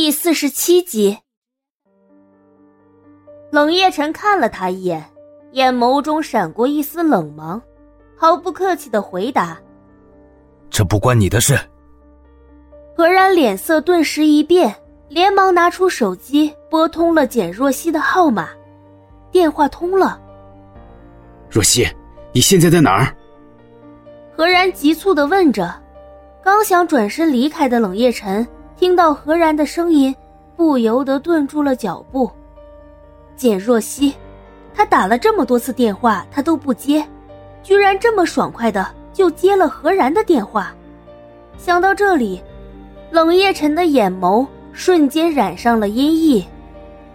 第四十七集，冷夜晨看了他一眼，眼眸中闪过一丝冷芒，毫不客气的回答：“这不关你的事。”何然脸色顿时一变，连忙拿出手机拨通了简若曦的号码，电话通了。若曦，你现在在哪儿？何然急促的问着，刚想转身离开的冷夜晨。听到何然的声音，不由得顿住了脚步。简若曦，他打了这么多次电话，他都不接，居然这么爽快的就接了何然的电话。想到这里，冷夜晨的眼眸瞬间染上了阴翳，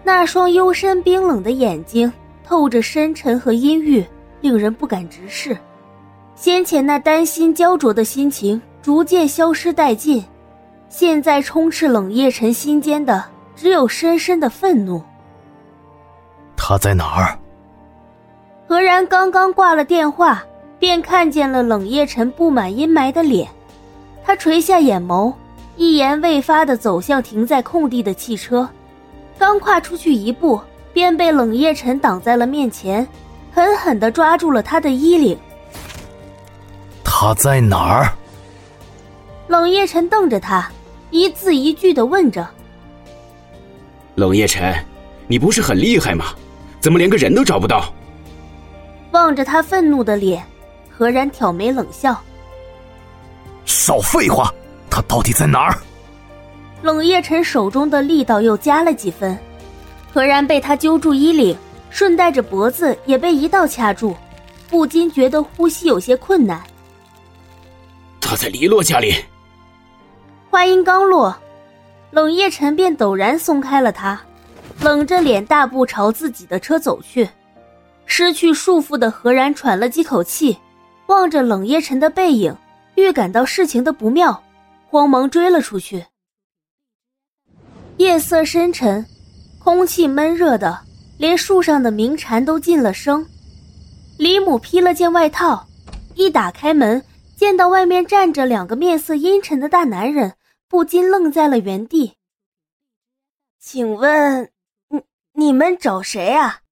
那双幽深冰冷的眼睛透着深沉和阴郁，令人不敢直视。先前那担心焦灼的心情逐渐消失殆尽。现在充斥冷夜晨心间的只有深深的愤怒。他在哪儿？何然刚刚挂了电话，便看见了冷夜晨布满阴霾的脸。他垂下眼眸，一言未发的走向停在空地的汽车，刚跨出去一步，便被冷夜晨挡在了面前，狠狠的抓住了他的衣领。他在哪儿？冷夜晨瞪着他。一字一句的问着：“冷夜晨，你不是很厉害吗？怎么连个人都找不到？”望着他愤怒的脸，何然挑眉冷笑：“少废话，他到底在哪儿？”冷夜晨手中的力道又加了几分，何然被他揪住衣领，顺带着脖子也被一道掐住，不禁觉得呼吸有些困难。他在黎洛家里。话音刚落，冷夜晨便陡然松开了他，冷着脸大步朝自己的车走去。失去束缚的何然喘了几口气，望着冷夜晨的背影，预感到事情的不妙，慌忙追了出去。夜色深沉，空气闷热的，连树上的鸣蝉都噤了声。李母披了件外套，一打开门，见到外面站着两个面色阴沉的大男人。不禁愣在了原地。请问，你你们找谁啊？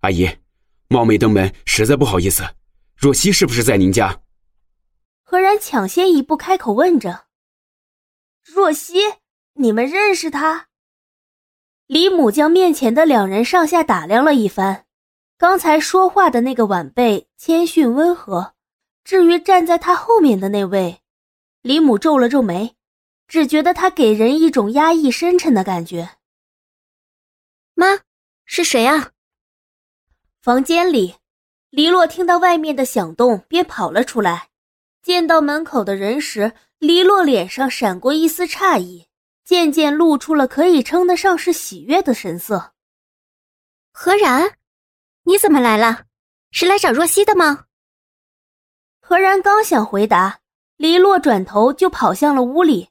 阿姨，冒昧登门，实在不好意思。若曦是不是在您家？何然抢先一步开口问着。若曦，你们认识他？李母将面前的两人上下打量了一番，刚才说话的那个晚辈谦逊温和，至于站在他后面的那位。李母皱了皱眉，只觉得他给人一种压抑深沉的感觉。妈，是谁啊？房间里，黎洛听到外面的响动，便跑了出来。见到门口的人时，黎洛脸上闪过一丝诧异，渐渐露出了可以称得上是喜悦的神色。何然，你怎么来了？是来找若曦的吗？何然刚想回答。黎洛转头就跑向了屋里，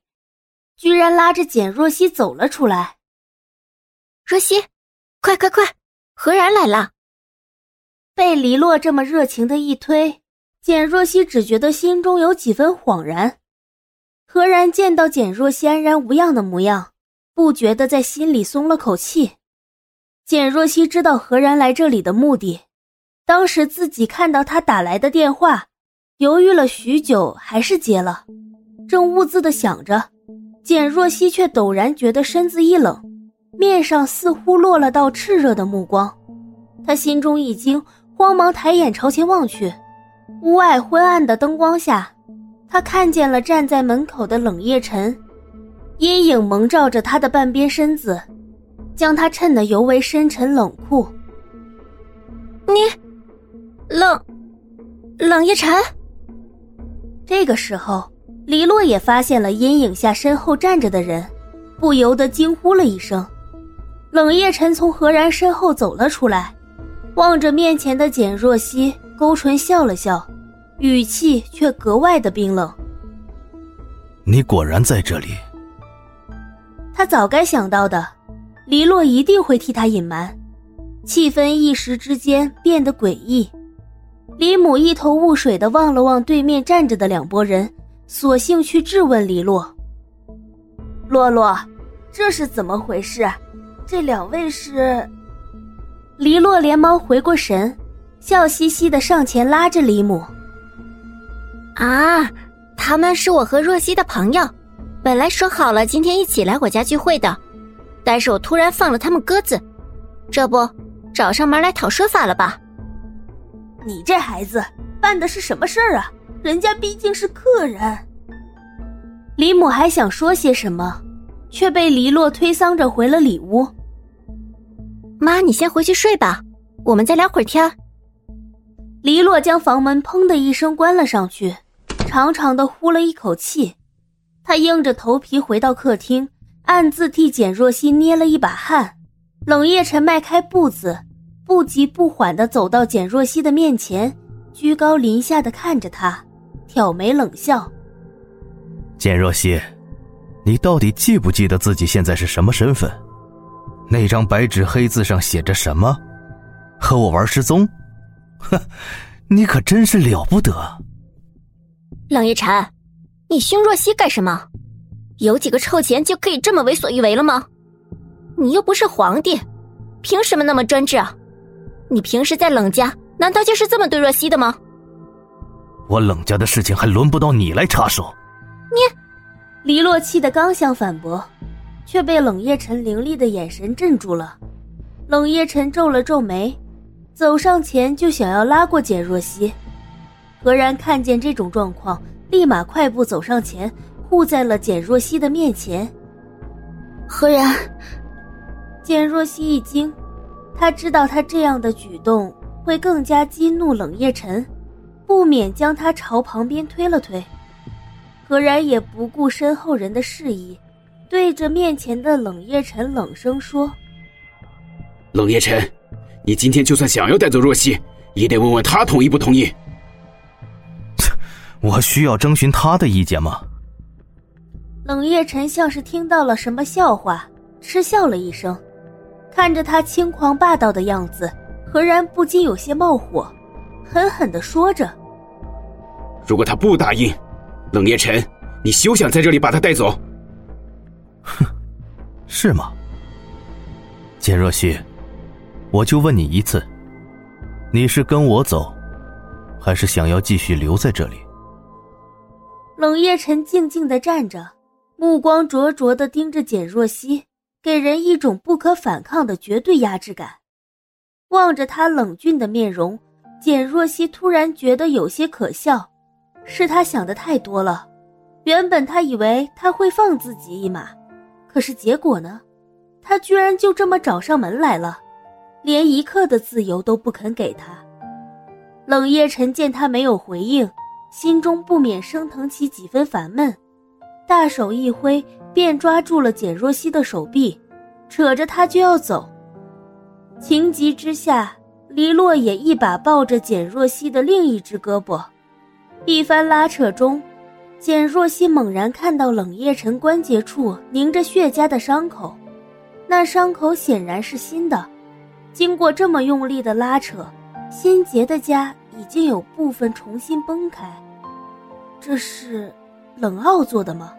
居然拉着简若曦走了出来。若曦，快快快，何然来了！被黎洛这么热情的一推，简若曦只觉得心中有几分恍然。何然见到简若曦安然无恙的模样，不觉得在心里松了口气。简若曦知道何然来这里的目的，当时自己看到他打来的电话。犹豫了许久，还是接了。正兀自的想着，简若曦却陡然觉得身子一冷，面上似乎落了道炽热的目光。她心中一惊，慌忙抬眼朝前望去。屋外昏暗的灯光下，她看见了站在门口的冷夜晨，阴影蒙罩着他的半边身子，将他衬得尤为深沉冷酷。你，冷，冷夜晨。这个时候，黎洛也发现了阴影下身后站着的人，不由得惊呼了一声。冷夜晨从何然身后走了出来，望着面前的简若曦，勾唇笑了笑，语气却格外的冰冷：“你果然在这里。”他早该想到的，黎洛一定会替他隐瞒。气氛一时之间变得诡异。李母一头雾水的望了望对面站着的两拨人，索性去质问黎洛：“洛洛，这是怎么回事？这两位是？黎洛连忙回过神，笑嘻嘻的上前拉着李母。啊，他们是我和若曦的朋友，本来说好了今天一起来我家聚会的，但是我突然放了他们鸽子，这不找上门来讨说法了吧？你这孩子办的是什么事儿啊？人家毕竟是客人。李母还想说些什么，却被黎洛推搡着回了里屋。妈，你先回去睡吧，我们再聊会儿天。黎洛将房门砰的一声关了上去，长长的呼了一口气。他硬着头皮回到客厅，暗自替简若曦捏了一把汗。冷夜晨迈开步子，不急不缓的走到简若曦的面前，居高临下的看着她，挑眉冷笑：“简若曦，你到底记不记得自己现在是什么身份？”那张白纸黑字上写着什么？和我玩失踪？哼，你可真是了不得！冷夜晨，你凶若曦干什么？有几个臭钱就可以这么为所欲为了吗？你又不是皇帝，凭什么那么专制啊？你平时在冷家难道就是这么对若曦的吗？我冷家的事情还轮不到你来插手。你，黎洛气的刚想反驳。却被冷夜晨凌厉的眼神镇住了。冷夜晨皱了皱眉，走上前就想要拉过简若曦。何然看见这种状况，立马快步走上前，护在了简若曦的面前。何然，简若曦一惊，他知道他这样的举动会更加激怒冷夜晨，不免将他朝旁边推了推。何然也不顾身后人的示意。对着面前的冷夜晨冷声说：“冷夜晨，你今天就算想要带走若曦，也得问问他同意不同意。我需要征询他的意见吗？”冷夜晨像是听到了什么笑话，嗤笑了一声，看着他轻狂霸道的样子，何然不禁有些冒火，狠狠的说着：“如果他不答应，冷夜辰，你休想在这里把他带走。”哼，是吗？简若曦，我就问你一次，你是跟我走，还是想要继续留在这里？冷夜晨静静的站着，目光灼灼的盯着简若曦，给人一种不可反抗的绝对压制感。望着他冷峻的面容，简若曦突然觉得有些可笑，是他想的太多了。原本他以为他会放自己一马。可是结果呢？他居然就这么找上门来了，连一刻的自由都不肯给他。冷夜晨见他没有回应，心中不免升腾起几分烦闷，大手一挥，便抓住了简若曦的手臂，扯着她就要走。情急之下，黎洛也一把抱着简若曦的另一只胳膊，一番拉扯中。简若曦猛然看到冷夜晨关节处凝着血痂的伤口，那伤口显然是新的。经过这么用力的拉扯，心结的痂已经有部分重新崩开。这是冷傲做的吗？